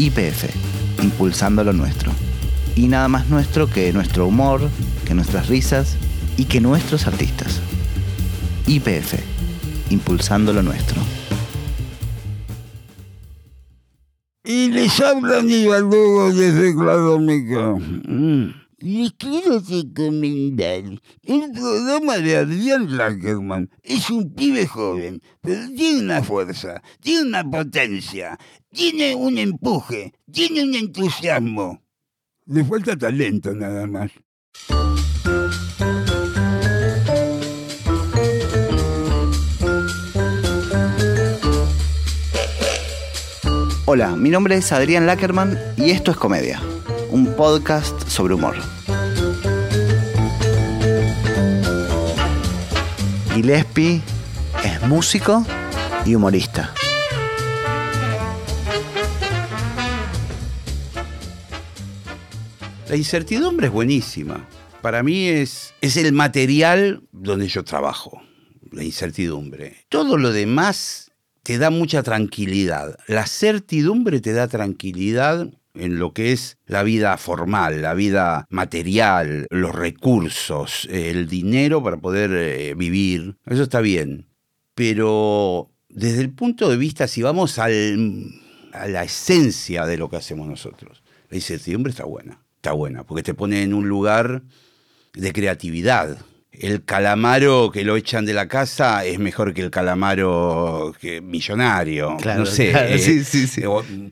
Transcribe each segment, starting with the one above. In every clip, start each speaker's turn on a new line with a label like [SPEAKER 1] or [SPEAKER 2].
[SPEAKER 1] IPF, impulsando lo nuestro. Y nada más nuestro que nuestro humor, que nuestras risas y que nuestros artistas. IPF, impulsando lo nuestro.
[SPEAKER 2] Y les habla Lugo desde Cladómica. Mm. Les quiero recomendar el programa de Adrián Lackerman. Es un pibe joven, pero tiene una fuerza, tiene una potencia, tiene un empuje, tiene un entusiasmo. Le falta talento nada más.
[SPEAKER 1] Hola, mi nombre es Adrián Lackerman y esto es Comedia, un podcast sobre humor. Gillespie es músico y humorista.
[SPEAKER 3] La incertidumbre es buenísima. Para mí es, es el material donde yo trabajo, la incertidumbre. Todo lo demás te da mucha tranquilidad. La certidumbre te da tranquilidad en lo que es la vida formal, la vida material, los recursos, el dinero para poder eh, vivir. Eso está bien. Pero desde el punto de vista, si vamos al, a la esencia de lo que hacemos nosotros, la incertidumbre está buena. Está buena, porque te pone en un lugar de creatividad. El calamaro que lo echan de la casa es mejor que el calamaro que millonario. no sé.
[SPEAKER 1] claro,
[SPEAKER 3] eh,
[SPEAKER 1] sí, sí, sí.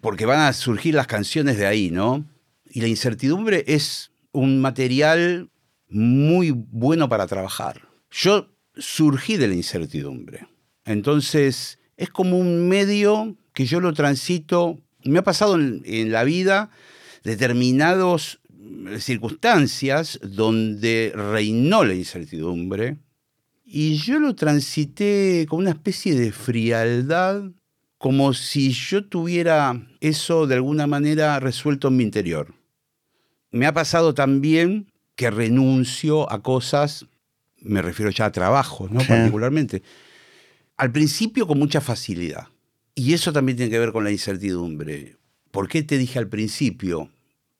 [SPEAKER 3] Porque van a surgir las canciones de ahí, ¿no? Y la incertidumbre es un material muy bueno para trabajar. Yo surgí de la incertidumbre. Entonces, es como un medio que yo lo transito. Me ha pasado en, en la vida determinadas circunstancias donde reinó la incertidumbre y yo lo transité con una especie de frialdad, como si yo tuviera eso de alguna manera resuelto en mi interior. Me ha pasado también que renuncio a cosas, me refiero ya a trabajo, ¿no?
[SPEAKER 1] Sí.
[SPEAKER 3] Particularmente. Al principio con mucha facilidad. Y eso también tiene que ver con la incertidumbre. ¿Por qué te dije al principio?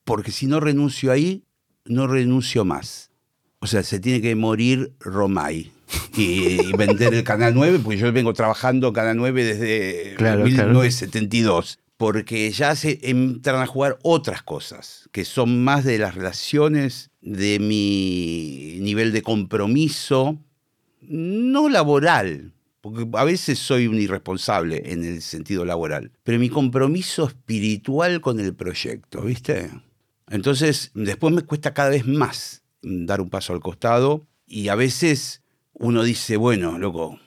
[SPEAKER 3] Porque si no renuncio ahí, no renuncio más. O sea, se tiene que morir Romay y, y vender el Canal 9, porque yo vengo trabajando Canal 9 desde
[SPEAKER 1] Claro, claro.
[SPEAKER 3] 1972. Porque ya se entran a jugar otras cosas, que son más de las relaciones, de mi nivel de compromiso, no laboral, porque a veces soy un irresponsable en el sentido laboral, pero mi compromiso espiritual con el proyecto, ¿viste? Entonces, después me cuesta cada vez más dar un paso al costado y a veces uno dice, bueno, loco,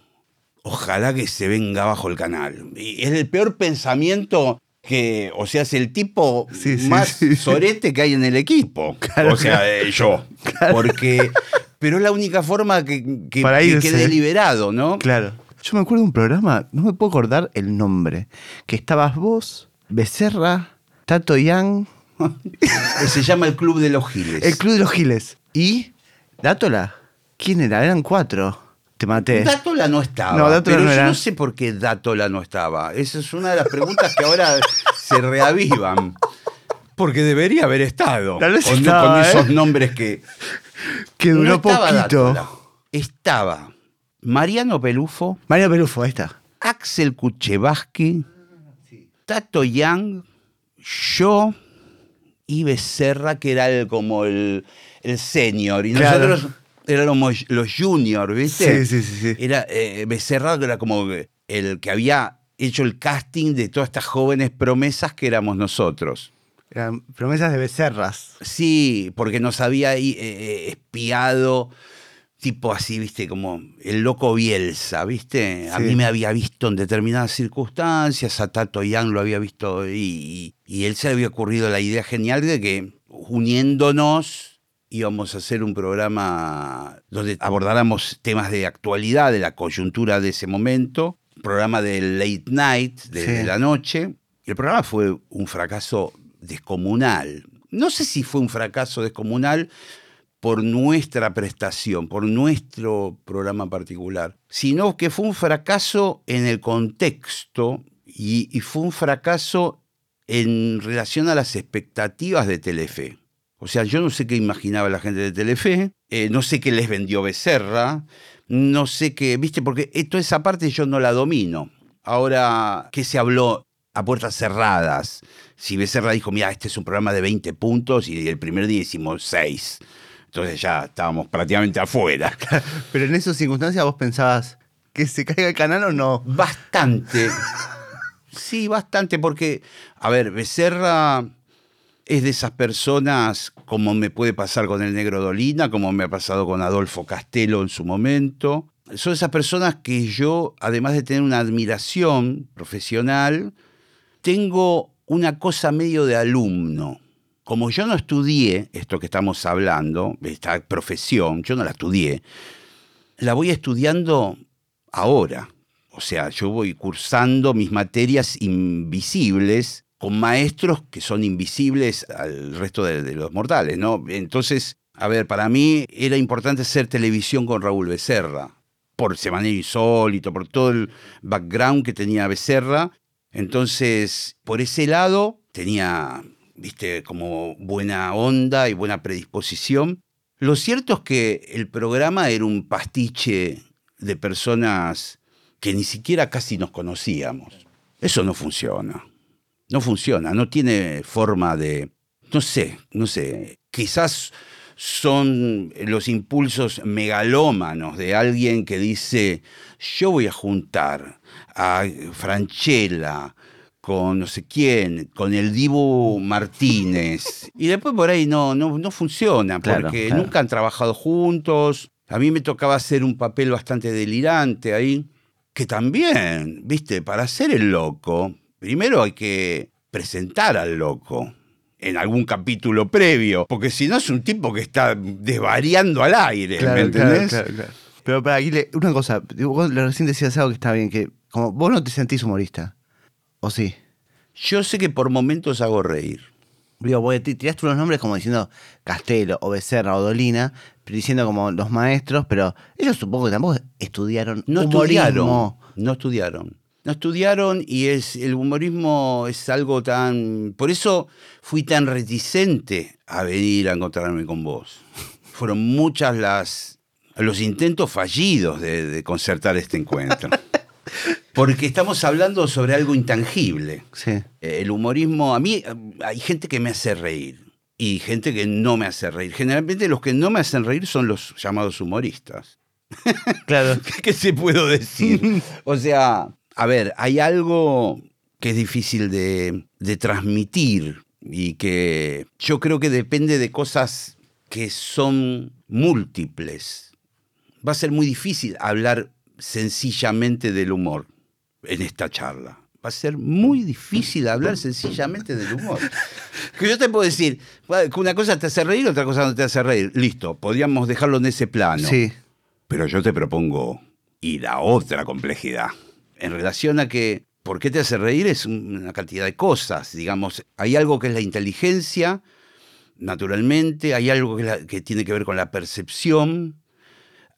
[SPEAKER 3] ojalá que se venga abajo el canal. Y es el peor pensamiento que, o sea, es el tipo
[SPEAKER 1] Sí, sí,
[SPEAKER 3] más
[SPEAKER 1] sí.
[SPEAKER 3] sorete que hay en el equipo.
[SPEAKER 1] Claro,
[SPEAKER 3] o sea, eh, yo. Porque, pero es la única forma que, que,
[SPEAKER 1] Para
[SPEAKER 3] que quede liberado, ¿no?
[SPEAKER 1] Claro. Yo me acuerdo de un programa, no me puedo acordar el nombre, que estabas vos, Becerra, Tato Yang,
[SPEAKER 3] se llama el Club de los Giles.
[SPEAKER 1] el Club de los Giles y Dátola. ¿Quién era? Eran cuatro. Te maté.
[SPEAKER 3] Dátola no estaba.
[SPEAKER 1] No, Dátola
[SPEAKER 3] pero
[SPEAKER 1] no
[SPEAKER 3] yo
[SPEAKER 1] era.
[SPEAKER 3] no sé por qué Dátola no estaba. Esa es una de las preguntas que ahora se reavivan. Porque debería haber estado.
[SPEAKER 1] Tal vez
[SPEAKER 3] con,
[SPEAKER 1] estaba,
[SPEAKER 3] con
[SPEAKER 1] ¿eh?
[SPEAKER 3] esos nombres que.
[SPEAKER 1] que duró
[SPEAKER 3] no
[SPEAKER 1] poquito.
[SPEAKER 3] Dátola. Estaba Mariano Pelufo,
[SPEAKER 1] Mario Pelufo, ahí está.
[SPEAKER 3] Axel Kuchevaski, Tato Yang, yo y Becerra, que era el, como el, el senior. Y
[SPEAKER 1] Claro.
[SPEAKER 3] nosotros éramos los juniors, ¿viste?
[SPEAKER 1] Sí, sí, sí, sí.
[SPEAKER 3] Era eh, Becerra, era como el que había hecho el casting de todas estas jóvenes promesas que éramos nosotros.
[SPEAKER 1] Eran promesas de becerras.
[SPEAKER 3] Sí, porque nos había ahí, eh, espiado, tipo así, viste, como el loco Bielsa, viste. A mí me había visto en determinadas circunstancias, a Tato Yang lo había visto y, y él se había ocurrido la idea genial de que uniéndonos íbamos a hacer un programa donde abordáramos temas de actualidad, de la coyuntura de ese momento, programa de late night, de,
[SPEAKER 1] Sí.
[SPEAKER 3] de la noche. Y el programa fue un fracaso descomunal. No sé si fue un fracaso descomunal por nuestra prestación, por nuestro programa particular, sino que fue un fracaso en el contexto y, y fue un fracaso en relación a las expectativas de Telefe. O sea, yo no sé qué imaginaba la gente de Telefe, eh, no sé qué les vendió Becerra, no sé qué, viste, porque toda esa parte yo no la domino. Ahora, ¿qué se habló a puertas cerradas? Si Becerra dijo, mira, este es un programa de 20 puntos y el primer día hicimos 6. Entonces ya estábamos prácticamente afuera.
[SPEAKER 1] Pero en esas circunstancias vos pensabas que se caiga el canal o no.
[SPEAKER 3] Bastante. Sí, bastante, porque, a ver, Becerra es de esas personas, como me puede pasar con el Negro Dolina, como me ha pasado con Adolfo Castelo en su momento. Son esas personas que yo, además de tener una admiración profesional, tengo una cosa medio de alumno. Como yo no estudié esto que estamos hablando, esta profesión, yo no la estudié, la voy estudiando ahora. O sea, yo voy cursando mis materias invisibles con maestros que son invisibles al resto de, los mortales, ¿no? Entonces, a ver, para mí era importante hacer televisión con Raúl Becerra, por Semana Insólito, por todo el background que tenía Becerra. Entonces, por ese lado, tenía, viste, como buena onda y buena predisposición. Lo cierto es que el programa era un pastiche de personas que ni siquiera casi nos conocíamos. Eso no funciona. No funciona, no tiene forma de, no sé, no sé, quizás son los impulsos megalómanos de alguien que dice, yo voy a juntar a Franchella con no sé quién, con el Dibu Martínez. Y después por ahí no, no, no funciona, porque nunca han trabajado juntos. A mí me tocaba hacer un papel bastante delirante ahí que también, viste, para ser el loco, primero hay que presentar al loco en algún capítulo previo, porque si no es un tipo que está desvariando al aire, ¿me entendés?
[SPEAKER 1] Pero para Aguile, una cosa, vos recién decías algo que está bien, que como vos no te sentís humorista, ¿o sí?
[SPEAKER 3] Yo sé que por momentos hago reír.
[SPEAKER 1] Digo, vos tiraste unos nombres como diciendo Castelo o Becerra o Dolina, diciendo como los maestros, pero ellos supongo que tampoco estudiaron
[SPEAKER 3] no Estudiaron, no estudiaron. No estudiaron y es, el humorismo es algo tan... Por eso fui tan reticente a venir a encontrarme con vos. Fueron muchas las los intentos fallidos de, de concertar este encuentro. Porque estamos hablando sobre algo intangible.
[SPEAKER 1] Sí.
[SPEAKER 3] El humorismo, a mí hay gente que me hace reír y gente que no me hace reír. Generalmente los que no me hacen reír son los llamados humoristas.
[SPEAKER 1] Claro.
[SPEAKER 3] ¿Qué se puedo decir? o sea, a ver, hay algo que es difícil de, de transmitir y que yo creo que depende de cosas que son múltiples. Va a ser muy difícil hablar sencillamente del humor en esta charla. Va a ser muy difícil hablar sencillamente del humor. Que yo te puedo decir, que una cosa te hace reír, otra cosa no te hace reír. Listo, podríamos dejarlo en ese plano.
[SPEAKER 1] Sí.
[SPEAKER 3] Pero yo te propongo ir a otra complejidad. En relación a que, ¿por qué te hace reír? Es una cantidad de cosas. Digamos, hay algo que es la inteligencia, naturalmente, hay algo que, que tiene que ver con la percepción,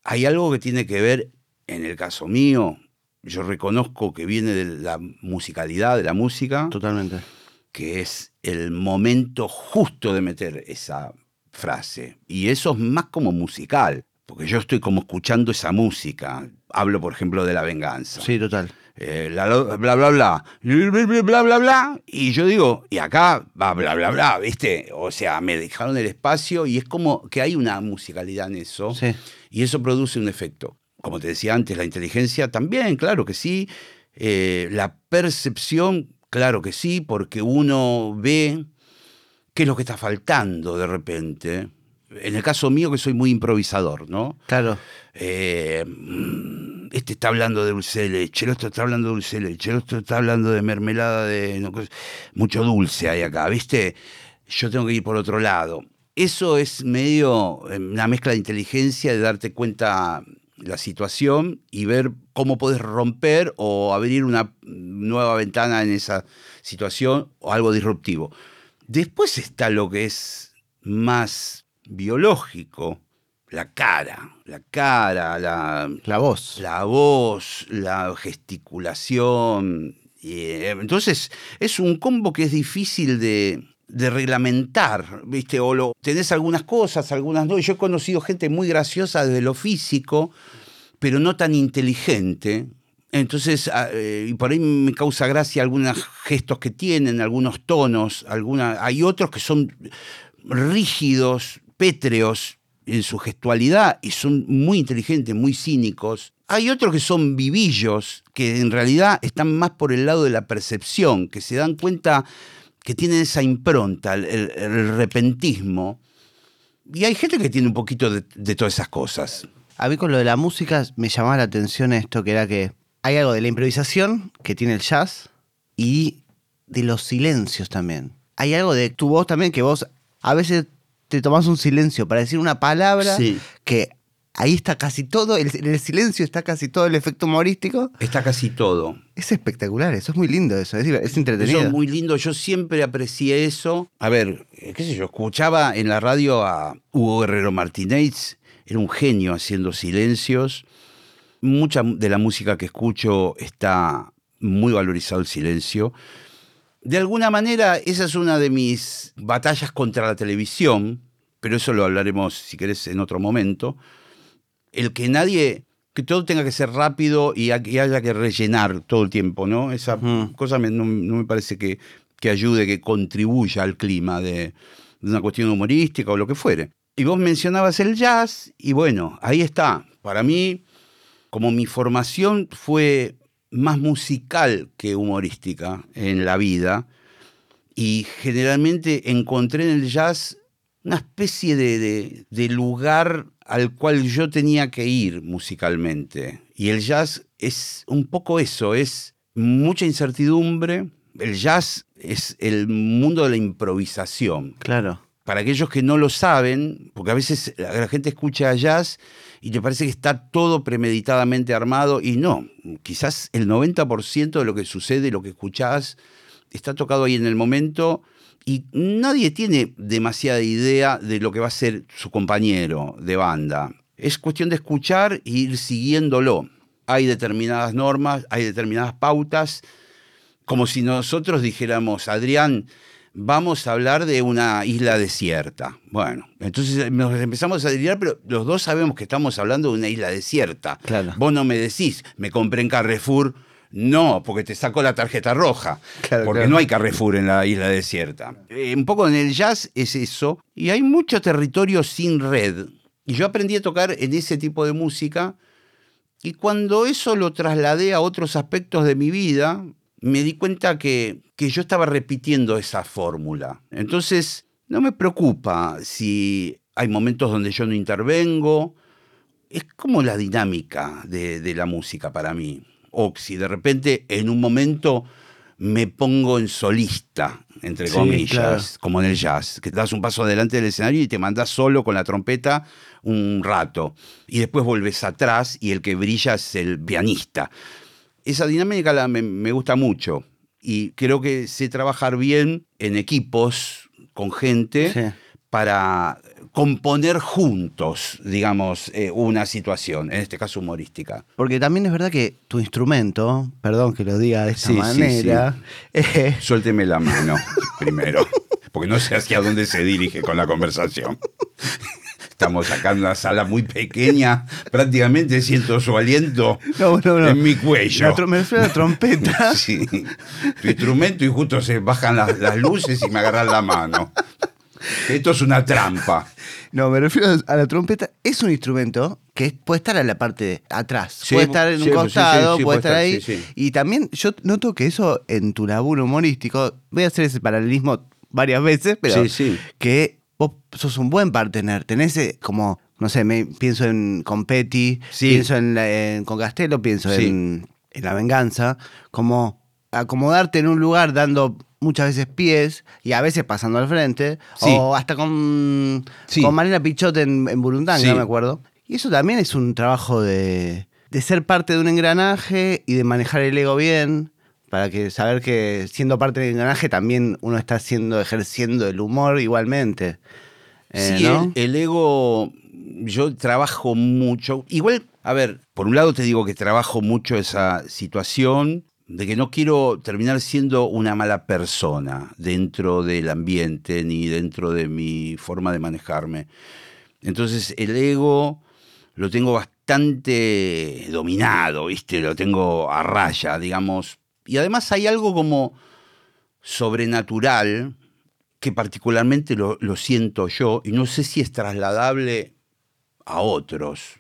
[SPEAKER 3] hay algo que tiene que ver, en el caso mío, yo reconozco que viene de la musicalidad, de la música.
[SPEAKER 1] Totalmente.
[SPEAKER 3] Que es el momento justo de meter esa frase. Y eso es más como musical, porque yo estoy como escuchando esa música. Hablo, por ejemplo, de la venganza.
[SPEAKER 1] Sí, total.
[SPEAKER 3] Eh, bla, bla, bla, bla, bla, bla, bla, y yo digo, y acá va bla, bla, bla, ¿viste? O sea, me dejaron el espacio y es como que hay una musicalidad en eso.
[SPEAKER 1] Sí.
[SPEAKER 3] Y eso produce un efecto como te decía antes, la inteligencia también, claro que sí. Eh, la percepción, claro que sí, porque uno ve qué es lo que está faltando de repente. En el caso mío, que soy muy improvisador, ¿no?
[SPEAKER 1] Claro.
[SPEAKER 3] Eh, mm, este está hablando de dulce de leche, el otro está hablando de dulce de leche, el otro está hablando de mermelada de. mucho dulce hay acá, ¿viste? Yo tengo que ir por otro lado. Eso es medio eh, una mezcla de inteligencia, de darte cuenta la situación y ver cómo puedes romper o abrir una nueva ventana en esa situación o algo disruptivo. Después está lo que es más biológico, la cara, la cara, la,
[SPEAKER 1] la voz.
[SPEAKER 3] La voz, la gesticulación Y, eh, entonces, es un combo que es difícil de, de reglamentar, ¿viste? O lo, tenés algunas cosas, algunas no. Yo he conocido gente muy graciosa desde lo físico, pero no tan inteligente. Entonces, ah, eh, y por ahí me causa gracia algunos gestos que tienen, algunos tonos, alguna, hay otros que son rígidos, pétreos en su gestualidad y son muy inteligentes, muy cínicos. Hay otros que son vivillos, que en realidad están más por el lado de la percepción, que se dan cuenta que tienen esa impronta, el, el- el repentismo. Y hay gente que tiene un poquito de, de todas esas cosas.
[SPEAKER 1] A mí con lo de la música me llamaba la atención esto, que era que hay algo de la improvisación que tiene el jazz y de los silencios también. Hay algo de tu voz también que vos a veces te tomás un silencio para decir una palabra
[SPEAKER 3] Sí.
[SPEAKER 1] que ahí está casi todo, el- en el silencio está casi todo el efecto humorístico.
[SPEAKER 3] Está casi todo.
[SPEAKER 1] Es espectacular, eso es muy lindo eso, es, es entretenido.
[SPEAKER 3] Eso es muy lindo, yo siempre aprecié eso. A ver, eh, qué sé yo, escuchaba en la radio a Hugo Guerrero Martínez, era un genio haciendo silencios. Mucha de la música que escucho está muy valorizado el silencio. De alguna manera, esa es una de mis batallas contra la televisión, pero eso lo hablaremos, si querés, en otro momento. El que nadie, que todo tenga que ser rápido y, ha- y haya que rellenar todo el tiempo, ¿no? Esa cosa me- no, no me parece que, que ayude, que contribuya al clima de, de una cuestión humorística o lo que fuere. Y vos mencionabas el jazz, y bueno, ahí está. Para mí, como mi formación fue más musical que humorística en la vida, y generalmente encontré en el jazz una especie de, de- de lugar al cual yo tenía que ir musicalmente. Y el jazz es un poco eso, es mucha incertidumbre. El jazz es el mundo de la improvisación
[SPEAKER 1] Claro.
[SPEAKER 3] para aquellos que no lo saben, porque a veces la gente escucha jazz y te parece que está todo premeditadamente armado y no, quizás el 90% de lo que sucede, lo que escuchás, está tocado ahí en el momento y nadie tiene demasiada idea de lo que va a ser su compañero de banda. Es cuestión de escuchar e ir siguiéndolo. Hay determinadas normas, hay determinadas pautas, como si nosotros dijéramos, Adrián, vamos a hablar de una isla desierta. Bueno, entonces nos empezamos a delirar, pero los dos sabemos que estamos hablando de una isla desierta.
[SPEAKER 1] Claro.
[SPEAKER 3] Vos no me decís, me compré en Carrefour. No, porque te sacó la tarjeta roja.
[SPEAKER 1] Claro,
[SPEAKER 3] porque
[SPEAKER 1] claro.
[SPEAKER 3] no hay Carrefour en la isla desierta. Eh, un poco en el jazz es eso. Y hay mucho territorio sin red. Y yo aprendí a tocar en ese tipo de música. Y cuando eso lo trasladé a otros aspectos de mi vida, me di cuenta que, que yo estaba repitiendo esa fórmula. Entonces, no me preocupa si hay momentos donde yo no intervengo. Es como la dinámica de, de la música para mí. O si de repente en un momento me pongo en solista, entre
[SPEAKER 1] Sí,
[SPEAKER 3] comillas,
[SPEAKER 1] claro.
[SPEAKER 3] como en el jazz, que das un paso adelante del escenario y te mandás solo con la trompeta un rato. Y después vuelves atrás y el que brilla es el pianista. Esa dinámica la- me, me gusta mucho y creo que sé trabajar bien en equipos con gente
[SPEAKER 1] Sí.
[SPEAKER 3] para componer juntos, digamos, eh, una situación, en este caso humorística.
[SPEAKER 1] Porque también es verdad que tu instrumento, perdón que lo diga de esta
[SPEAKER 3] Sí, sí,
[SPEAKER 1] manera, eh,
[SPEAKER 3] Suélteme la mano primero, porque no sé hacia dónde se dirige con la conversación. Estamos acá en una sala muy pequeña, prácticamente siento su aliento
[SPEAKER 1] No, no, no.
[SPEAKER 3] en mi cuello.
[SPEAKER 1] La me refiero a la trompeta.
[SPEAKER 3] Sí, tu instrumento y justo se bajan las, las luces y me agarran la mano. Esto es una trampa.
[SPEAKER 1] No, me refiero a la trompeta. Es un instrumento que puede estar en la parte de atrás.
[SPEAKER 3] Sí,
[SPEAKER 1] puede estar en
[SPEAKER 3] sí,
[SPEAKER 1] un costado,
[SPEAKER 3] sí,
[SPEAKER 1] puede estar
[SPEAKER 3] estar,
[SPEAKER 1] ahí. Y también yo noto que eso en tu laburo humorístico, voy a hacer ese paralelismo varias veces, pero que vos sos un buen partener. Tenés eh, como, no sé, me, pienso en con Petty,
[SPEAKER 3] Sí.
[SPEAKER 1] pienso en, la- en- con Castelo, pienso en, en La Venganza, como acomodarte en un lugar dando muchas veces pies y a veces pasando al frente,
[SPEAKER 3] Sí.
[SPEAKER 1] o hasta con,
[SPEAKER 3] Sí.
[SPEAKER 1] con Marina Pichot en, en Burundanga,
[SPEAKER 3] Sí.
[SPEAKER 1] me acuerdo. Y eso también es un trabajo de, de ser parte de un engranaje y de manejar el ego bien, para que saber que siendo parte del engranaje también uno está haciendo, ejerciendo el humor igualmente. Eh,
[SPEAKER 3] sí,
[SPEAKER 1] ¿no?
[SPEAKER 3] el, el ego, yo trabajo mucho. Igual, a ver, por un lado te digo que trabajo mucho esa situación, de que no quiero terminar siendo una mala persona dentro del ambiente ni dentro de mi forma de manejarme. Entonces el ego lo tengo bastante dominado, ¿viste? Lo tengo a raya, digamos. Y además hay algo como sobrenatural que particularmente lo, lo siento yo y no sé si es trasladable a otros.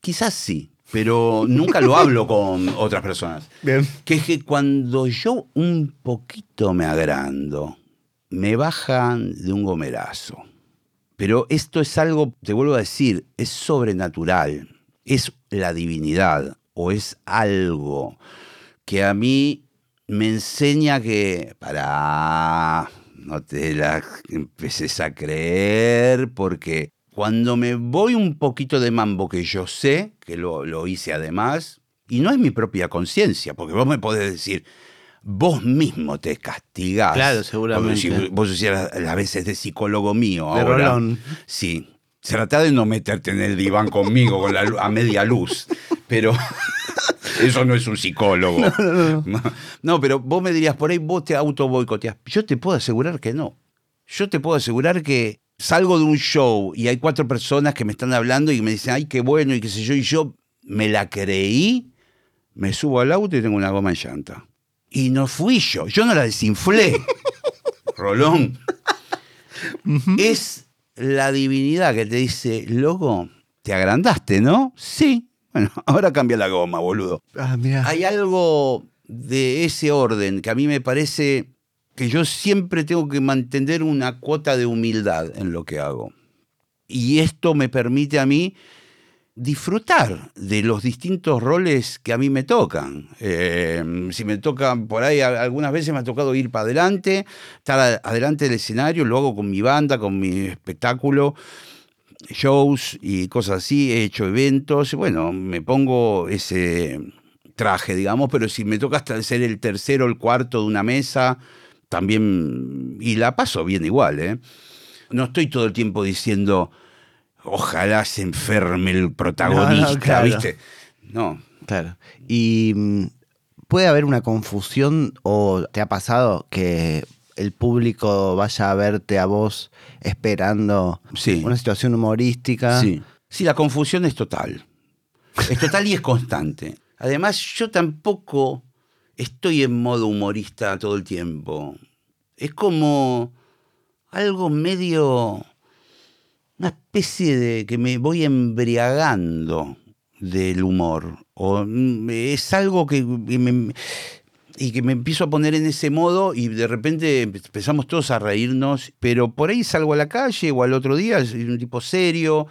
[SPEAKER 3] Quizás sí, pero nunca lo hablo con otras personas.
[SPEAKER 1] Bien.
[SPEAKER 3] Que es que cuando yo un poquito me agrando, me bajan de un gomerazo. Pero esto es algo, te vuelvo a decir, es sobrenatural, es la divinidad o es algo que a mí me enseña que, para, no te la empeces a creer, porque cuando me voy un poquito de mambo, que yo sé que lo, lo hice además, y no es mi propia conciencia, porque vos me podés decir, vos mismo te castigás.
[SPEAKER 1] Claro, seguramente.
[SPEAKER 3] Como si vos hicieras las veces de psicólogo mío.
[SPEAKER 1] De
[SPEAKER 3] ahora.
[SPEAKER 1] Rolón.
[SPEAKER 3] Sí. Trata de no meterte en el diván conmigo con la lu- a media luz, pero eso no es un psicólogo. No, no, pero vos me dirías, por ahí vos te auto boicoteás. Yo te puedo asegurar que no. Yo te puedo asegurar que salgo de un show y hay cuatro personas que me están hablando y me dicen, ay, qué bueno y qué sé yo, y yo me la creí, me subo al auto y tengo una goma en llanta. Y no fui yo, yo no la desinflé. Rolón. Es la divinidad que te dice, loco, te agrandaste, ¿no? Sí. Bueno, ahora cambia la goma, boludo.
[SPEAKER 1] Ah.
[SPEAKER 3] Hay algo de ese orden que a mí me parece que yo siempre tengo que mantener una cuota de humildad en lo que hago. Y esto me permite a mí disfrutar de los distintos roles que a mí me tocan. Eh, si me toca por ahí, algunas veces me ha tocado ir para adelante, estar adelante del escenario, lo hago con mi banda, con mi espectáculo, shows y cosas así, he hecho eventos, bueno, me pongo ese traje, digamos, pero si me toca hasta ser el tercero el cuarto de una mesa, también, y la paso bien igual, ¿eh? No estoy todo el tiempo diciendo, ojalá se enferme el protagonista,
[SPEAKER 1] claro.
[SPEAKER 3] ¿viste? No,
[SPEAKER 1] Claro. Y mm, puede haber una confusión o te ha pasado que el público vaya a verte a vos esperando
[SPEAKER 3] Sí.
[SPEAKER 1] una situación humorística.
[SPEAKER 3] Sí. Sí, la confusión es total. Es total y es constante. Además, yo tampoco estoy en modo humorista todo el tiempo. Es como algo medio. una especie de que me voy embriagando del humor. O mm, es algo que me, y que me empiezo a poner en ese modo y de repente empezamos todos a reírnos, pero por ahí salgo a la calle o al otro día, soy un tipo serio,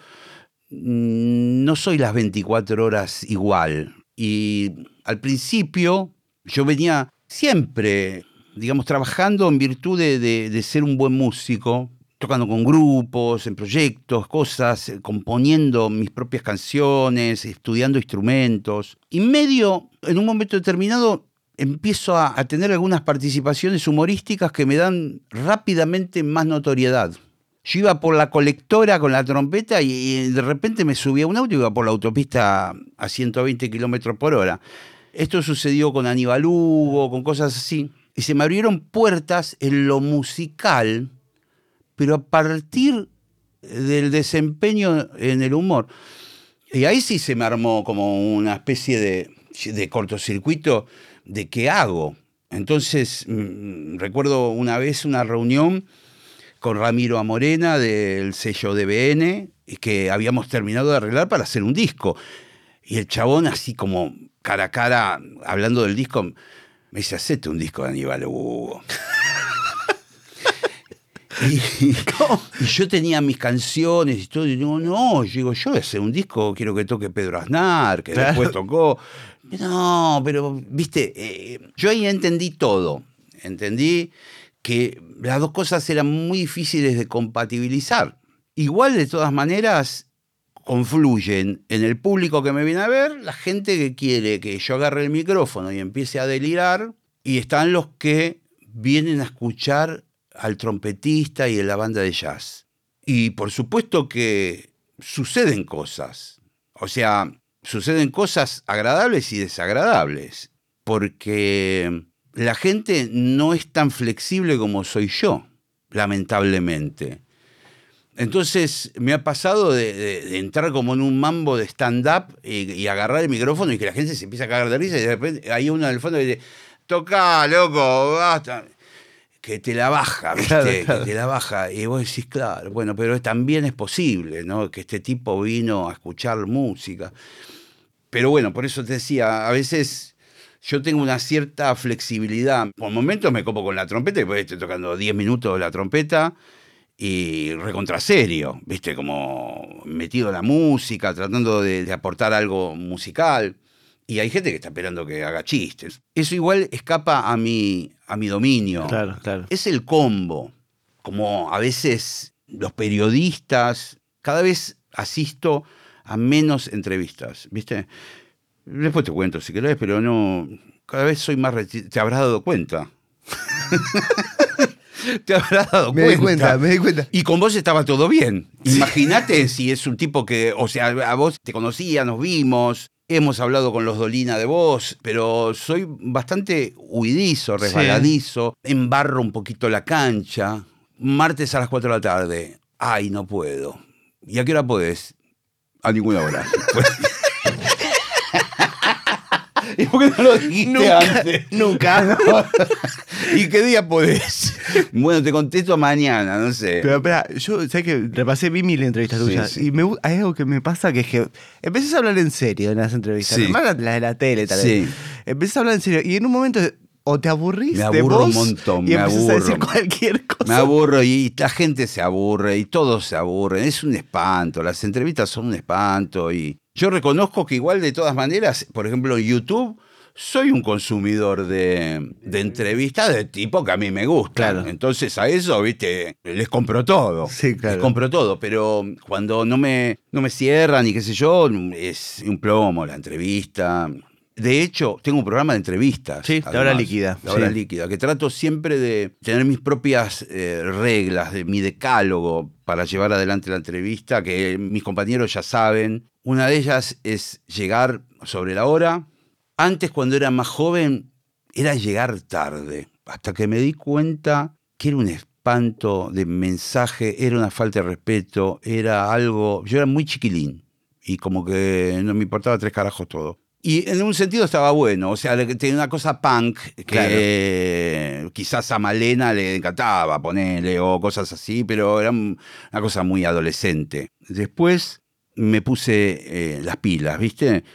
[SPEAKER 3] mm, no soy las 24 horas igual. Y al principio yo venía siempre, digamos, trabajando en virtud de, de- de ser un buen músico, tocando con grupos, en proyectos, cosas, eh, componiendo mis propias canciones, estudiando instrumentos. Y medio, en un momento determinado, empiezo a, a tener algunas participaciones humorísticas que me dan rápidamente más notoriedad. Yo iba por la colectora con la trompeta y, y de repente me subía un auto y iba por la autopista a 120 kilómetros por hora. Esto sucedió con Aníbal Hugo, con cosas así. Y se me abrieron puertas en lo musical, pero a partir del desempeño en el humor. Y ahí sí se me armó como una especie de, cortocircuito de qué hago. Entonces, mm, recuerdo una vez una reunión con Ramiro Amorena del sello DBN, que habíamos terminado de arreglar para hacer un disco. Y el chabón, así como cara a cara, hablando del disco, me dice, hacete un disco de Aníbal Hugo. Y, y yo tenía mis canciones y todo, y digo, no, yo digo, yo voy a hacer un disco, quiero que toque Pedro Aznar, que
[SPEAKER 1] Claro.
[SPEAKER 3] después tocó. No, pero, viste, eh, yo ahí entendí todo. Entendí que las dos cosas eran muy difíciles de compatibilizar. Igual, de todas maneras, confluyen en el público que me viene a ver, la gente que quiere que yo agarre el micrófono y empiece a delirar, y están los que vienen a escuchar al trompetista y a la banda de jazz. Y por supuesto que suceden cosas. O sea, suceden cosas agradables y desagradables. porque la gente no es tan flexible como soy yo, lamentablemente. Entonces me ha pasado de, de- de entrar como en un mambo de stand-up y, y agarrar el micrófono y que la gente se empieza a cagar de risa y de repente hay uno en el fondo que dice, toca, loco, basta. Que te la baja, ¿viste?
[SPEAKER 1] Claro, claro.
[SPEAKER 3] Que te la baja. Y vos decís, claro, bueno, pero también es posible, ¿no? Que este tipo vino a escuchar música. Pero bueno, por eso te decía, a veces yo tengo una cierta flexibilidad. Por momentos me copo con la trompeta y pues estoy tocando 10 minutos la trompeta y recontra serio, ¿viste? Como metido en la música, tratando de, de aportar algo musical. Y hay gente que está esperando que haga chistes. Eso igual escapa a mi, a mi dominio.
[SPEAKER 1] Claro, claro.
[SPEAKER 3] Es el combo. Como a veces los periodistas, cada vez asisto a menos entrevistas, ¿viste? Después te cuento si querés, pero no. Cada vez soy más. Te habrás dado cuenta. te habrás dado
[SPEAKER 1] Me di cuenta, me di cuenta.
[SPEAKER 3] Y con vos estaba todo bien. Imagínate si es un tipo que, o sea, a vos te conocía, nos vimos, hemos hablado con los Dolina de vos, pero soy bastante huidizo, resbaladizo, embarro un poquito la cancha. Martes a las 4 de la tarde. Ay, no puedo. ¿Y a qué hora podés? A ninguna hora. ¿Y por qué no lo dijiste
[SPEAKER 1] Nunca,
[SPEAKER 3] antes?
[SPEAKER 1] nunca.
[SPEAKER 3] ¿Y qué día podés? Bueno, te contesto mañana, no sé.
[SPEAKER 1] Pero espera, yo sé que repasé, vi mil entrevistas
[SPEAKER 3] Sí,
[SPEAKER 1] tuyas
[SPEAKER 3] sí.
[SPEAKER 1] y me, hay algo que me pasa que es que empecé a hablar en serio en las entrevistas,
[SPEAKER 3] Sí.
[SPEAKER 1] más las de la tele tal vez.
[SPEAKER 3] Sí.
[SPEAKER 1] Empecé a hablar en serio y en un momento o te aburrís
[SPEAKER 3] Me
[SPEAKER 1] de
[SPEAKER 3] aburro un montón,
[SPEAKER 1] y
[SPEAKER 3] me
[SPEAKER 1] empezás a decir
[SPEAKER 3] aburro.
[SPEAKER 1] cualquier cosa.
[SPEAKER 3] Me aburro y la gente se aburre y todos se aburren. Es un espanto. Las entrevistas son un espanto. Y yo reconozco que igual de todas maneras, por ejemplo, en YouTube, soy un consumidor de, de entrevistas de tipo que a mí me gusta.
[SPEAKER 1] Claro.
[SPEAKER 3] Entonces a eso, viste, les compro todo.
[SPEAKER 1] Sí, claro.
[SPEAKER 3] Les compro todo. Pero cuando no me, no me cierran y qué sé yo, es un plomo la entrevista. De hecho, tengo un programa de entrevistas.
[SPEAKER 1] Sí, La Hora Líquida,
[SPEAKER 3] La hora
[SPEAKER 1] sí.
[SPEAKER 3] líquida, que trato siempre de tener mis propias eh, reglas, de mi decálogo para llevar adelante la entrevista, que mis compañeros ya saben. Una de ellas es llegar sobre la hora. Antes, cuando era más joven, era llegar tarde, hasta que me di cuenta que era un espanto de mensaje, era una falta de respeto, era algo... Yo era muy chiquilín y como que no me importaba tres carajos todo. Y en un sentido estaba bueno, o sea, tenía una cosa punk que quizás a Malena le encantaba ponerle o cosas así, pero era un- una cosa muy adolescente. Después me puse eh, las pilas, ¿viste?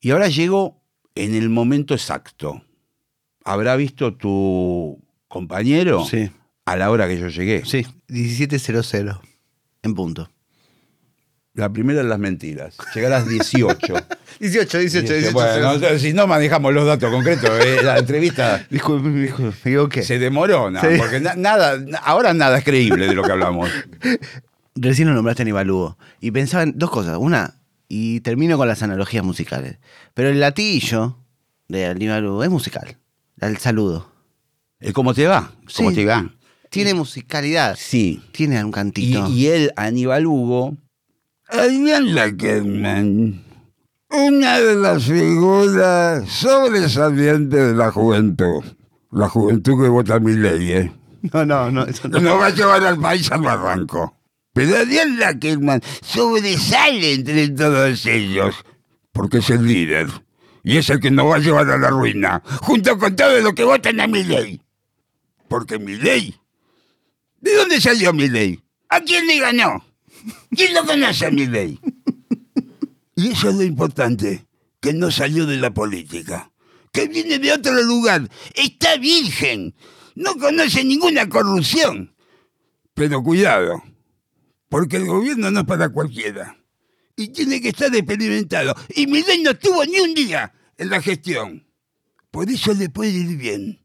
[SPEAKER 3] Y ahora llego en el momento exacto. ¿Habrá visto tu compañero
[SPEAKER 1] Sí,
[SPEAKER 3] a la hora que yo llegué?
[SPEAKER 1] sí, 17.00 en punto.
[SPEAKER 3] La primera de las mentiras. Llegar a las 18.
[SPEAKER 1] 18, 18, 18.
[SPEAKER 3] Bueno, si no manejamos los datos concretos, eh, la entrevista
[SPEAKER 1] Disculpe, me me equivoqué.
[SPEAKER 3] se demorona,
[SPEAKER 1] Sí.
[SPEAKER 3] porque na- nada, ahora nada es creíble de lo que hablamos.
[SPEAKER 1] Recién lo nombraste a Aníbal Lugo. Y pensaba en dos cosas. Una, y termino con las analogías musicales. Pero el latillo de Lugo es musical. El saludo.
[SPEAKER 3] Eh, ¿Cómo te va? ¿Cómo
[SPEAKER 1] Sí.
[SPEAKER 3] te va?
[SPEAKER 1] Tiene musicalidad.
[SPEAKER 3] Sí.
[SPEAKER 1] Tiene un
[SPEAKER 3] Y,
[SPEAKER 1] cantito.
[SPEAKER 3] y él, Aníbal Hugo,
[SPEAKER 2] Adrián Lackerman, una de las figuras sobresalientes de la juventud. La juventud que vota mi ley, ¿eh?
[SPEAKER 1] No, no, no. Eso no.
[SPEAKER 2] No va a llevar al país al barranco. Pero Adrián Lackerman sobresale entre todos ellos, porque es el líder. Y es el que nos va a llevar a la ruina, junto con todos los que votan a mi ley. Porque mi ley. ¿De dónde salió mi ley? ¿A quién le ganó? ¿Quién lo conoce a mi ley? Y eso es lo importante, que no salió de la política, que viene de otro lugar, está virgen, no conoce ninguna corrupción. Pero cuidado, porque el gobierno no es para cualquiera. Y tiene que estar experimentado. Y mi ley no estuvo ni un día en la gestión. Por eso le puede ir bien.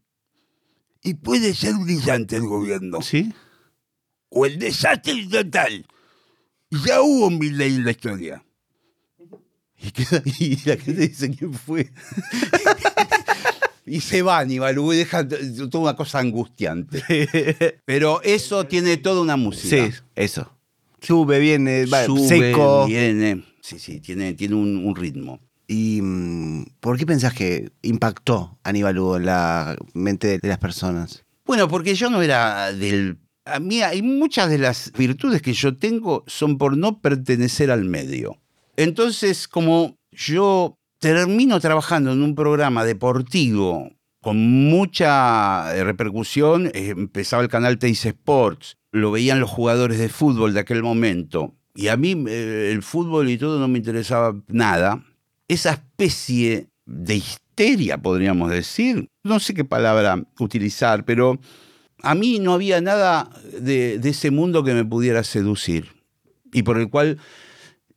[SPEAKER 2] Y puede ser brillante el gobierno.
[SPEAKER 1] ¿Sí?
[SPEAKER 2] O el desastre total. Ya hubo mi ley en la historia.
[SPEAKER 3] y, queda- y la gente dice quién fue. y se va Aníbal Hugo y deja toda una cosa angustiante. Pero eso tiene toda una música.
[SPEAKER 1] Sí, eso. Sube, viene, va,
[SPEAKER 3] Sube,
[SPEAKER 1] seco.
[SPEAKER 3] viene. Sí, sí, tiene, tiene un, un ritmo.
[SPEAKER 1] ¿Y mm, por qué pensás que impactó Aníbal Hugo en la mente de las personas?
[SPEAKER 3] Bueno, porque yo no era del... A mí hay muchas de las virtudes que yo tengo son por no pertenecer al medio. Entonces, como yo termino trabajando en un programa deportivo con mucha eh, repercusión, eh, empezaba el canal Teis Sports, lo veían los jugadores de fútbol de aquel momento, y a mí eh, el fútbol y todo no me interesaba nada, esa especie de histeria, podríamos decir, no sé qué palabra utilizar, pero a mí no había nada de, de ese mundo que me pudiera seducir y por el cual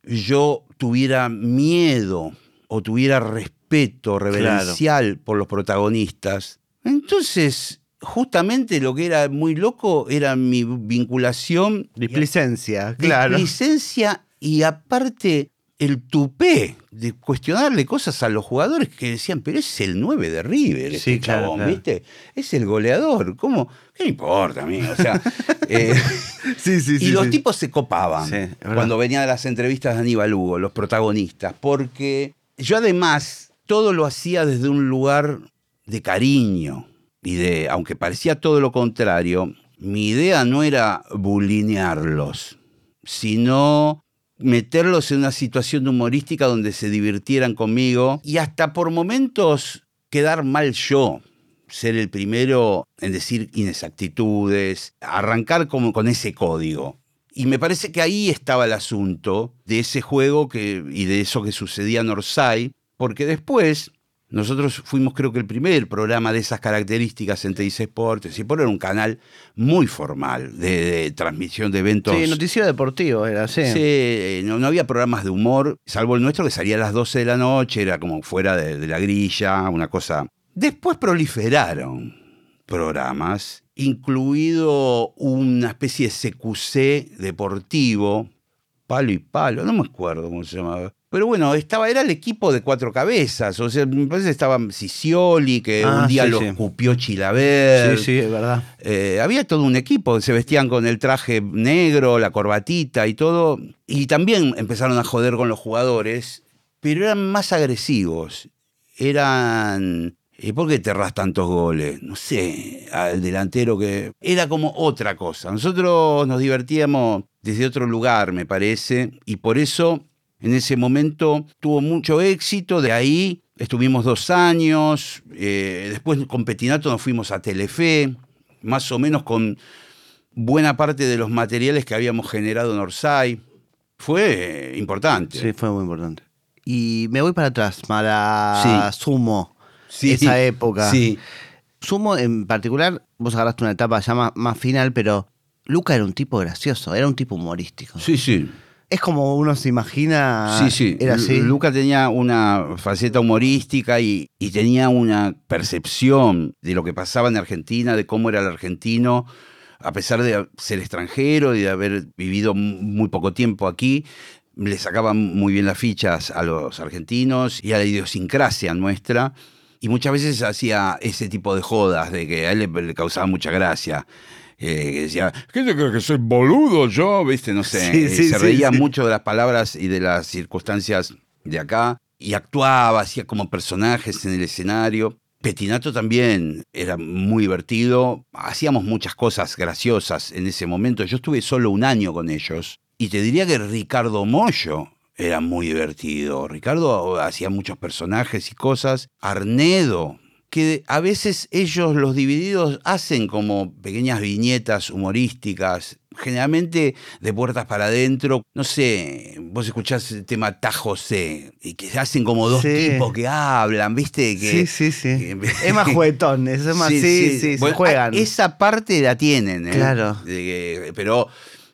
[SPEAKER 3] yo tuviera miedo o tuviera respeto reverencial por los protagonistas. Entonces, justamente lo que era muy loco era mi vinculación.
[SPEAKER 1] Displicencia, claro.
[SPEAKER 3] Displicencia y aparte el tupé de cuestionarle cosas a los jugadores que decían, pero es el 9 de River,
[SPEAKER 1] sí,
[SPEAKER 3] este
[SPEAKER 1] claro,
[SPEAKER 3] chabón,
[SPEAKER 1] claro.
[SPEAKER 3] ¿viste? Es el goleador. ¿Cómo? ¿Qué importa a mí? O sea, eh,
[SPEAKER 1] Sí, sí,
[SPEAKER 3] y los tipos se copaban cuando venían a las entrevistas de Aníbal Hugo, los protagonistas, porque yo además todo lo hacía desde un lugar de cariño y de, aunque parecía todo lo contrario, mi idea no era bulinearlos, sino meterlos en una situación humorística donde se divirtieran conmigo y hasta por momentos quedar mal yo, ser el primero en decir inexactitudes, arrancar como con ese código. Y me parece que ahí estaba el asunto de ese juego que, y de eso que sucedía en Orsay, porque después nosotros fuimos creo que el primer programa de esas características en TIC Sports, por era un canal muy formal de, de transmisión de eventos.
[SPEAKER 1] Sí, noticiero deportivo era, sí.
[SPEAKER 3] Sí, no, no había programas de humor, salvo el nuestro que salía a las 12 de la noche, era como fuera de, de la grilla, una cosa. Después proliferaron programas, incluido una especie de CQC deportivo, palo y palo, no me acuerdo cómo se llamaba. Pero bueno, estaba, era el equipo de cuatro cabezas, o sea, me parece que estaba Sicioli, que
[SPEAKER 1] Ah,
[SPEAKER 3] un día
[SPEAKER 1] sí,
[SPEAKER 3] lo
[SPEAKER 1] sí.
[SPEAKER 3] escupió Chilaver.
[SPEAKER 1] sí, sí, es verdad.
[SPEAKER 3] Eh, había todo un equipo, se vestían con el traje negro, la corbatita y todo. Y también empezaron a joder con los jugadores, pero eran más agresivos. Eran. ¿Y por qué te erras tantos goles? No sé, al delantero que. Era como otra cosa. Nosotros nos divertíamos desde otro lugar, me parece, y por eso en ese momento tuvo mucho éxito. De ahí estuvimos dos años. eh, después con Petinato nos fuimos a Telefe, más o menos con buena parte de los materiales que habíamos generado en Orsay. Fue importante.
[SPEAKER 1] Sí, fue muy importante. Y me voy para atrás, para Sumo,
[SPEAKER 3] Sí,
[SPEAKER 1] esa época.
[SPEAKER 3] Sí.
[SPEAKER 1] Sumo en particular, vos agarraste una etapa ya más, más final, pero Luca era un tipo gracioso, era un tipo humorístico.
[SPEAKER 3] Sí, sí.
[SPEAKER 1] Es como uno se imagina.
[SPEAKER 3] Sí, sí.
[SPEAKER 1] Era así.
[SPEAKER 3] Lu- Luca tenía una faceta humorística y, y tenía una percepción de lo que pasaba en Argentina, de cómo era el argentino, a pesar de ser extranjero y de haber vivido muy poco tiempo aquí. Le sacaba muy bien las fichas a los argentinos y a la idiosincrasia nuestra. Y muchas veces hacía ese tipo de jodas, de que a él le, le causaba mucha gracia. Eh, que decía, ¿qué te crees que soy boludo yo? ¿Viste? No sé.
[SPEAKER 1] Sí,
[SPEAKER 3] Eh,
[SPEAKER 1] sí,
[SPEAKER 3] se
[SPEAKER 1] sí,
[SPEAKER 3] reía mucho de las palabras y de las circunstancias de acá. Y actuaba, hacía como personajes en el escenario. Petinato también era muy divertido. Hacíamos muchas cosas graciosas en ese momento. Yo estuve solo un año con ellos. Y te diría que Ricardo Mollo era muy divertido. Ricardo hacía muchos personajes y cosas. Arnedo, que a veces ellos, los divididos, hacen como pequeñas viñetas humorísticas, generalmente de puertas para adentro. No sé, vos escuchás el tema Tajo C, y que se hacen como dos
[SPEAKER 1] Sí.
[SPEAKER 3] tipos que hablan, ¿viste?
[SPEAKER 1] sí,
[SPEAKER 3] Que,
[SPEAKER 1] sí, sí.
[SPEAKER 3] que-
[SPEAKER 1] es más juguetón, es más. Sí, sí,
[SPEAKER 3] Bueno,
[SPEAKER 1] juegan.
[SPEAKER 3] Esa parte la tienen, ¿eh?
[SPEAKER 1] Claro.
[SPEAKER 3] De que- pero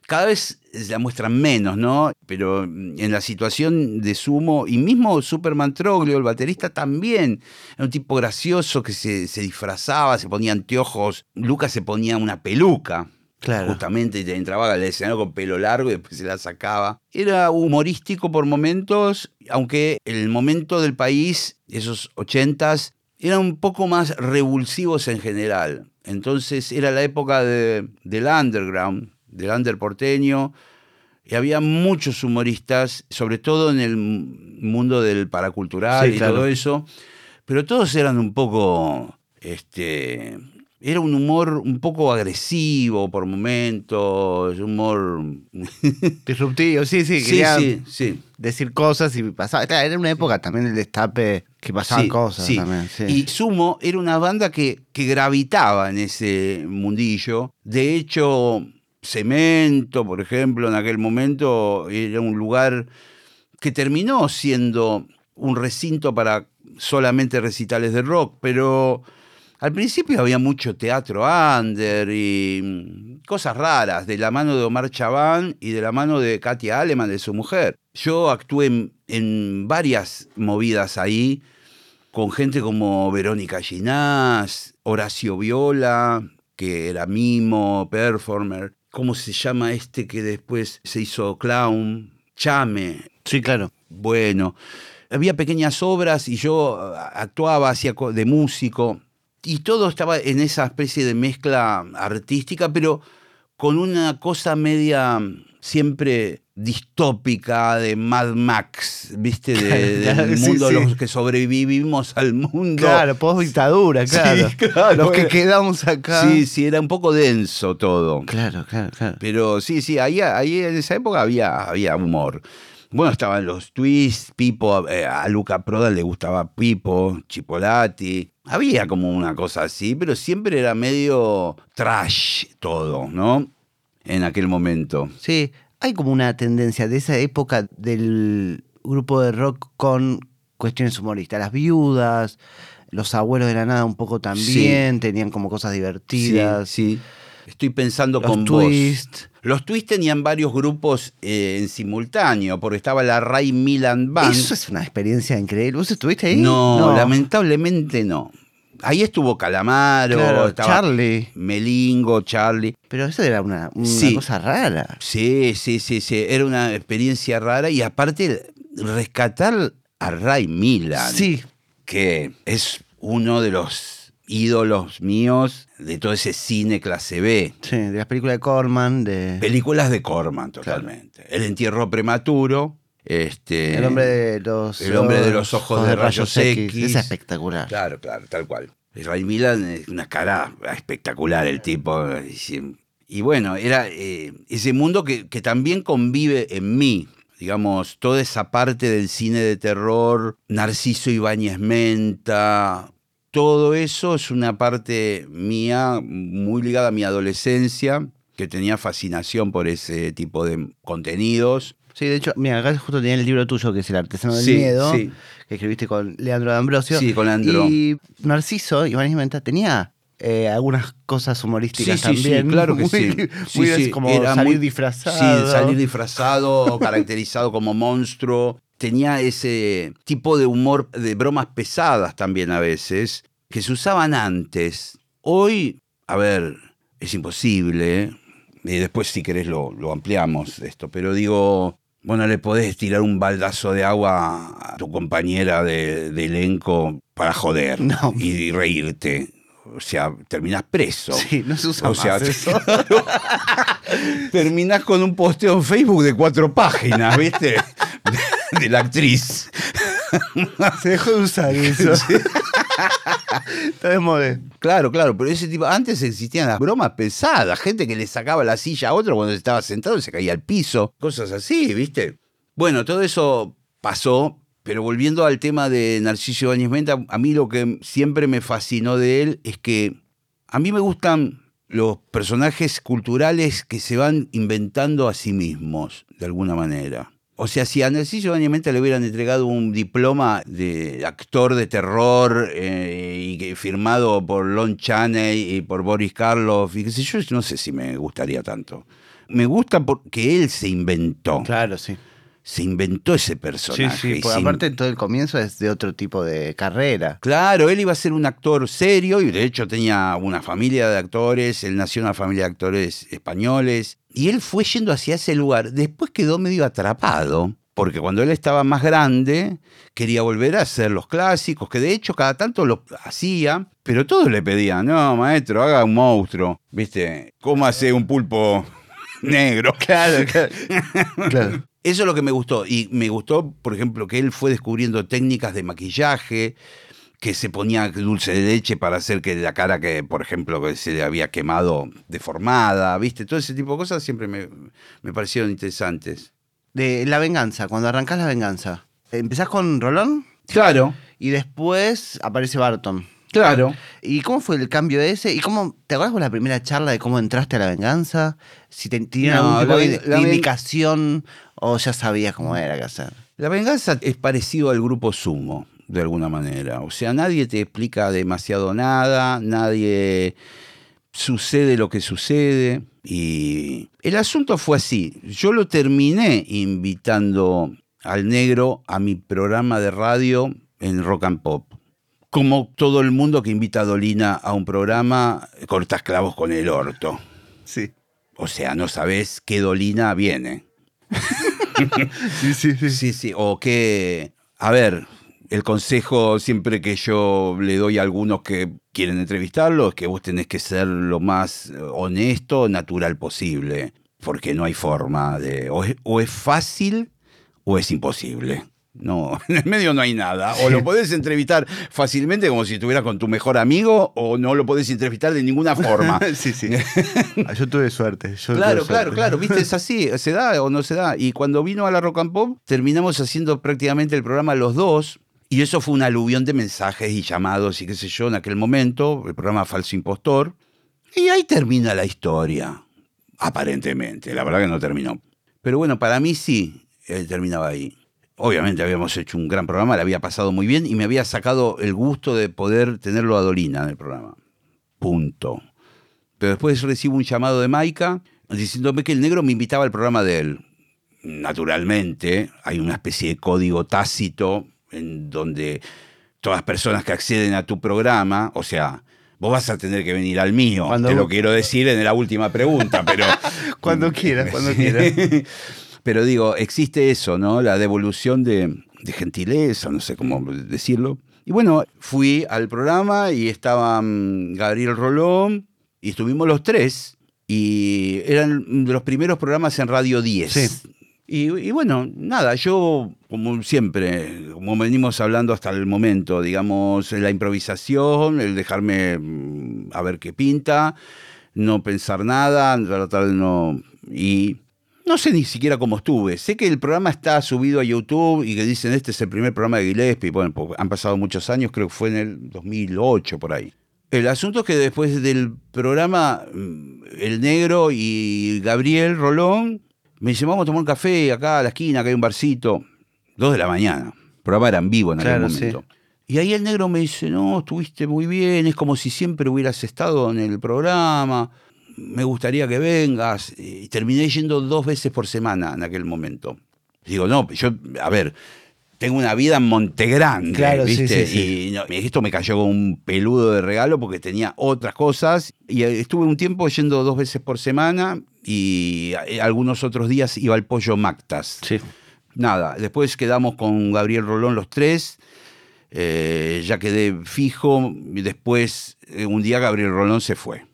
[SPEAKER 3] cada vez la muestran menos, ¿no? Pero mm, en la situación de Sumo, y mismo Superman Troglio, el baterista, también era un tipo gracioso que se, se disfrazaba, se ponía anteojos. Lucas se ponía una peluca.
[SPEAKER 1] Claro.
[SPEAKER 3] Justamente y entraba al escenario con pelo largo y después se la sacaba. Era humorístico por momentos, aunque el momento del país, esos ochentas, eran un poco más revulsivos en general. Entonces era la época de- del underground, del under porteño, Y había muchos humoristas, sobre todo en el mundo del paracultural
[SPEAKER 1] Sí,
[SPEAKER 3] y
[SPEAKER 1] claro.
[SPEAKER 3] todo eso, pero todos eran un poco, este, era un humor un poco agresivo por momentos, humor...
[SPEAKER 1] Disruptivo, sí, sí, quería
[SPEAKER 3] sí, sí.
[SPEAKER 1] decir cosas y pasaba. Era una época también del destape que pasaban
[SPEAKER 3] Sí,
[SPEAKER 1] cosas también.
[SPEAKER 3] Y Sumo era una banda que, que gravitaba en ese mundillo. De hecho, Cemento, por ejemplo, en aquel momento era un lugar que terminó siendo un recinto para solamente recitales de rock, pero al principio había mucho teatro under y mm, cosas raras, de la mano de Omar Chabán y de la mano de Katia Aleman, de su mujer. Yo actué en, en varias movidas ahí, con gente como Verónica Ginás, Horacio Viola, que era mimo, performer. ¿Cómo se llama este que después se hizo clown? Chame.
[SPEAKER 1] sí, claro.
[SPEAKER 3] Bueno, había pequeñas obras y yo ah, actuaba, hacía de músico y todo estaba en esa especie de mezcla artística, pero con una cosa media siempre distópica de Mad Max, ¿viste? De-
[SPEAKER 1] Claro,
[SPEAKER 3] del
[SPEAKER 1] sí,
[SPEAKER 3] mundo,
[SPEAKER 1] sí.
[SPEAKER 3] los que sobrevivimos al mundo.
[SPEAKER 1] Claro, post dictadura,
[SPEAKER 3] Sí,
[SPEAKER 1] claro. Los que quedamos acá.
[SPEAKER 3] Sí, sí, era un poco denso todo.
[SPEAKER 1] Claro, claro, claro.
[SPEAKER 3] Pero sí, sí, ahí, ahí en esa época había, había humor. Bueno, estaban los twists, Pipo, eh, a Luca Prodan le gustaba Pipo, Chipolati. Había como una cosa así, pero siempre era medio trash todo, ¿no? En aquel momento.
[SPEAKER 1] Sí, hay como una tendencia de esa época del grupo de rock con cuestiones humoristas. Las viudas, los abuelos de la nada un poco también, tenían como cosas divertidas.
[SPEAKER 3] Sí, sí. Estoy pensando
[SPEAKER 1] Los
[SPEAKER 3] con
[SPEAKER 1] Twist.
[SPEAKER 3] vos. Los Twist tenían varios grupos eh, en simultáneo, porque estaba la Ray Milan Band.
[SPEAKER 1] Eso es una experiencia increíble. ¿Vos estuviste ahí?
[SPEAKER 3] No, lamentablemente no. Ahí estuvo Calamaro,
[SPEAKER 1] Claro, Charlie.
[SPEAKER 3] Melingo, Charlie.
[SPEAKER 1] Pero eso era una, una
[SPEAKER 3] Sí.
[SPEAKER 1] cosa rara.
[SPEAKER 3] Sí, sí, sí, sí. Era una experiencia rara y aparte rescatar a Ray Milan,
[SPEAKER 1] Sí,
[SPEAKER 3] que es uno de los ídolos míos de todo ese cine clase B.
[SPEAKER 1] sí, de las películas de Corman, de
[SPEAKER 3] Películas de Corman, totalmente. El entierro prematuro. Este,
[SPEAKER 1] El hombre de los
[SPEAKER 3] El hombre de los ojos de rayos X.
[SPEAKER 1] Es espectacular.
[SPEAKER 3] Claro, claro, tal cual. Ray Milan es una cara espectacular el tipo. Y, bueno, era eh, ese mundo que, que también convive en mí. Digamos, toda esa parte del cine de terror, Narciso Ibáñez Menta, todo eso es una parte mía muy ligada a mi adolescencia, que tenía fascinación por ese tipo de contenidos.
[SPEAKER 1] Sí, de hecho, mira, acá justo tenía el libro tuyo, que es El artesano del
[SPEAKER 3] Sí,
[SPEAKER 1] miedo,
[SPEAKER 3] sí.
[SPEAKER 1] que escribiste con Leandro D'Ambrosio.
[SPEAKER 3] Sí, con Leandro.
[SPEAKER 1] Y Narciso, Iván Menta, tenía eh, algunas cosas humorísticas
[SPEAKER 3] Sí, sí, sí,
[SPEAKER 1] también.
[SPEAKER 3] claro que
[SPEAKER 1] muy,
[SPEAKER 3] sí. Sí,
[SPEAKER 1] muy
[SPEAKER 3] sí,
[SPEAKER 1] como
[SPEAKER 3] era
[SPEAKER 1] salir
[SPEAKER 3] muy-
[SPEAKER 1] disfrazado.
[SPEAKER 3] Sí, salir disfrazado, caracterizado como monstruo. Tenía ese tipo de humor, de bromas pesadas también a veces, que se usaban antes. Hoy, a ver, es imposible. ¿eh? Y después, si querés, lo, lo ampliamos esto. Pero digo, bueno, le podés tirar un baldazo de agua a tu compañera de, de elenco para joder
[SPEAKER 1] No.
[SPEAKER 3] y reírte. O sea, terminás preso.
[SPEAKER 1] Sí, no se usa
[SPEAKER 3] O
[SPEAKER 1] más
[SPEAKER 3] sea,
[SPEAKER 1] eso.
[SPEAKER 3] terminás con un posteo en Facebook de cuatro páginas, ¿viste? De, de la actriz.
[SPEAKER 1] Se dejó de usar eso.
[SPEAKER 3] Claro, claro, pero ese tipo, antes existían las bromas pesadas, gente que le sacaba la silla a otro cuando estaba sentado y se caía al piso, cosas así, ¿viste? Bueno, todo eso pasó, pero volviendo al tema de Narciso Ibáñez Menta, a mí lo que siempre me fascinó de él es que a mí me gustan los personajes culturales que se van inventando a sí mismos, de alguna manera. O sea, si a Narciso Ibáñez Menta le hubieran entregado un diploma de actor de terror eh, y que firmado por Lon Chaney y por Boris Karloff y qué sé yo, no sé si me gustaría tanto. Me gusta porque él se inventó,
[SPEAKER 1] Claro, sí.
[SPEAKER 3] se inventó ese
[SPEAKER 1] Sí,
[SPEAKER 3] personaje.
[SPEAKER 1] sí,
[SPEAKER 3] y
[SPEAKER 1] porque
[SPEAKER 3] se
[SPEAKER 1] aparte todo el comienzo es de otro tipo de carrera.
[SPEAKER 3] Claro, él iba a ser un actor serio y de hecho tenía una familia de actores, él nació en una familia de actores españoles y él fue yendo hacia ese lugar. Después quedó medio atrapado, porque cuando él estaba más grande quería volver a hacer los clásicos, que de hecho cada tanto los hacía, pero todos le pedían, no, maestro, haga un monstruo, ¿viste? ¿Cómo hace un pulpo? negro.
[SPEAKER 1] Claro, claro. claro.
[SPEAKER 3] Eso es lo que me gustó. Y me gustó, por ejemplo, que él fue descubriendo técnicas de maquillaje, que se ponía dulce de leche para hacer que la cara que, por ejemplo, que se le había quemado deformada, ¿viste? Todo ese tipo de cosas siempre me, me parecieron interesantes.
[SPEAKER 1] De la venganza, cuando arrancás la venganza. ¿Empezás con Rolón?
[SPEAKER 3] Claro,
[SPEAKER 1] Y después aparece Barton.
[SPEAKER 3] claro.
[SPEAKER 1] ¿Y cómo fue el cambio ese? ¿Y cómo, te acuerdas con la primera charla de cómo entraste a la venganza? Si te, tenían
[SPEAKER 3] No,
[SPEAKER 1] algún tipo
[SPEAKER 3] la
[SPEAKER 1] de, indicación o ya sabías cómo era que hacer.
[SPEAKER 3] La venganza es parecido al grupo sumo, de alguna manera. O sea, nadie te explica demasiado nada, nadie sucede lo que sucede. Y el asunto fue así. Yo lo terminé invitando al negro a mi programa de radio en Rock and Pop. Como todo el mundo que invita a Dolina a un programa, cortas clavos con el orto.
[SPEAKER 1] Sí.
[SPEAKER 3] O sea, no sabes qué Dolina viene.
[SPEAKER 1] Sí, sí, sí.
[SPEAKER 3] Sí, sí, o que, a ver, el consejo siempre que yo le doy a algunos que quieren entrevistarlo es que vos tenés que ser lo más eh, honesto, natural posible, porque no hay forma de, o es, o es fácil o es imposible. No, en el medio no hay nada. O lo podés entrevistar fácilmente como si estuvieras con tu mejor amigo, o no lo podés entrevistar de ninguna forma.
[SPEAKER 1] sí, sí. Ah, Yo tuve suerte. yo
[SPEAKER 3] Claro,
[SPEAKER 1] tuve
[SPEAKER 3] claro,
[SPEAKER 1] suerte.
[SPEAKER 3] claro, viste, es así, se da o no se da. Y cuando vino a la Rock and Pop, terminamos haciendo prácticamente el programa los dos, y eso fue un aluvión de mensajes y llamados y qué sé yo en aquel momento, el programa Falso Impostor, y ahí termina la historia, aparentemente, la verdad que no terminó. Pero bueno, para mí sí, terminaba ahí. Obviamente habíamos hecho un gran programa, le había pasado muy bien y me había sacado el gusto de poder tenerlo a Dolina en el programa. Punto. Pero después recibo un llamado de Maika diciéndome que el negro me invitaba al programa de él. Naturalmente, hay una especie de código tácito en donde todas las personas que acceden a tu programa, o sea, vos vas a tener que venir al mío,
[SPEAKER 1] Cuando-
[SPEAKER 3] te lo quiero decir en la última pregunta, pero...
[SPEAKER 1] Cuando quieras, cuando quieras.
[SPEAKER 3] Pero digo, existe eso, ¿no? La devolución de, de gentileza, no sé cómo decirlo. Y bueno, fui al programa y estaban Gabriel Rolón y estuvimos los tres. Y eran de los primeros programas en Radio 10.
[SPEAKER 1] Sí.
[SPEAKER 3] Y, bueno, nada, yo, como siempre, como venimos hablando hasta el momento, digamos, la improvisación, el dejarme mm, a ver qué pinta, no pensar nada, tratar de no. Y no sé ni siquiera cómo estuve. Sé que el programa está subido a YouTube y que dicen este es el primer programa de Gillespie. Bueno, pues han pasado muchos años, creo que fue en el 2008 por ahí. El asunto es que después del programa, mm, el negro y Gabriel Rolón me dicen, vamos a tomar un café acá a la esquina, acá hay un barcito. Dos de la mañana. El programa era en vivo en aquel momento. Y ahí el negro me dice, no, estuviste muy bien, es como si siempre hubieras estado en el programa, me gustaría que vengas. Y terminé yendo dos veces por semana en aquel momento. Digo, no, yo, a ver, tengo una vida en Montegrande,
[SPEAKER 1] Claro,
[SPEAKER 3] ¿viste?
[SPEAKER 1] sí, sí.
[SPEAKER 3] Y no, esto me cayó como un peludo de regalo porque tenía otras cosas. Y eh, estuve un tiempo yendo dos veces por semana y eh, algunos otros días iba al pollo Mactas.
[SPEAKER 1] Sí.
[SPEAKER 3] Nada, después quedamos con Gabriel Rolón los tres. eh, ya quedé fijo. y Después, un día Gabriel Rolón se fue.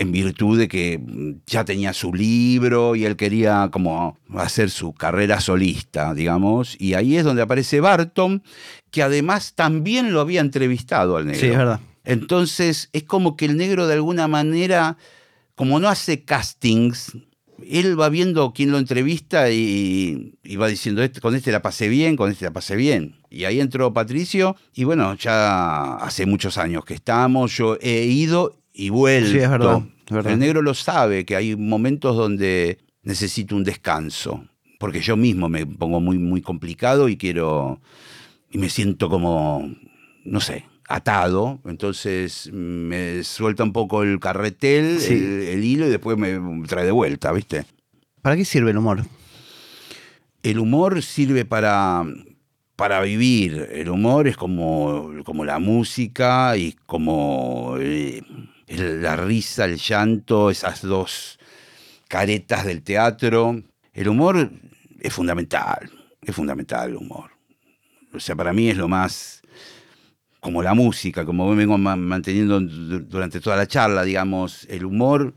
[SPEAKER 3] En virtud de que mm, ya tenía su libro y él quería como hacer su carrera solista, digamos. Y ahí es donde aparece Barton, que además también lo había entrevistado al negro.
[SPEAKER 1] Sí, es verdad.
[SPEAKER 3] Entonces, es como que el negro de alguna manera, como no hace castings, él va viendo quién lo entrevista y, y va diciendo, "Este- con este la pasé bien, con este la pasé bien. Y ahí entró Patricio y bueno, ya hace muchos años que estamos, yo he ido y vuelto.
[SPEAKER 1] Sí, es verdad, es verdad.
[SPEAKER 3] El negro lo sabe, que hay momentos donde necesito un descanso, porque yo mismo me pongo muy, muy complicado y quiero, y me siento como, no sé, atado, entonces me suelta un poco el carretel,
[SPEAKER 1] Sí.
[SPEAKER 3] el, el hilo y después me trae de vuelta, ¿viste?
[SPEAKER 1] ¿Para qué sirve el humor?
[SPEAKER 3] El humor sirve para, para vivir, el humor es como, como la música y como eh, la risa, el llanto, esas dos caretas del teatro. El humor es fundamental, es fundamental el humor. O sea, para mí es lo más como la música, como vengo ma- manteniendo du- durante toda la charla, digamos, el humor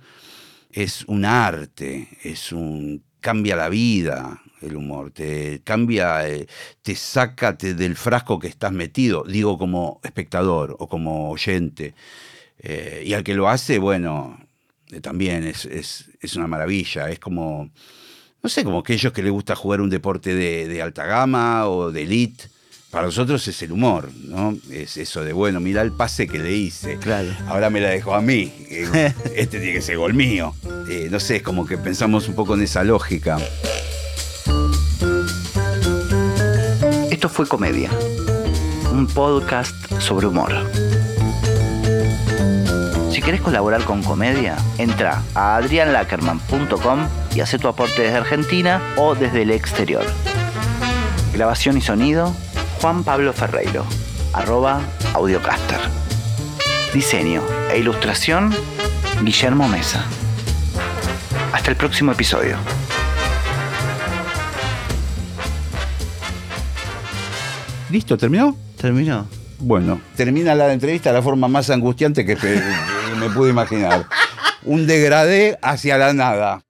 [SPEAKER 3] es un arte, es un cambia la vida el humor, te cambia, eh, te saca del frasco que estás metido, digo como espectador o como oyente. Eh, y al que lo hace, bueno, eh, también es, es- es una maravilla, es como, no sé, como aquellos que les gusta jugar un deporte de, de alta gama o de elite. Para nosotros es el humor, ¿no? Es eso de, bueno, mira el pase que le hice.
[SPEAKER 1] Claro.
[SPEAKER 3] Ahora me la dejó a mí. Este tiene que ser gol mío. Eh, no sé, es como que pensamos un poco en esa lógica.
[SPEAKER 1] Esto fue Comedia, un podcast sobre humor. Querés colaborar con Comedia, entra a adrianlackerman.com y hace tu aporte desde Argentina o desde el exterior. Grabación y sonido, Juan Pablo Ferreiro, arroba audiocaster. Diseño e ilustración, Guillermo Mesa. Hasta el próximo episodio.
[SPEAKER 3] ¿Listo? ¿Terminó?
[SPEAKER 1] ¿Terminó?
[SPEAKER 3] Bueno, termina la entrevista de la forma más angustiante que me pude imaginar. Un degradé hacia la nada.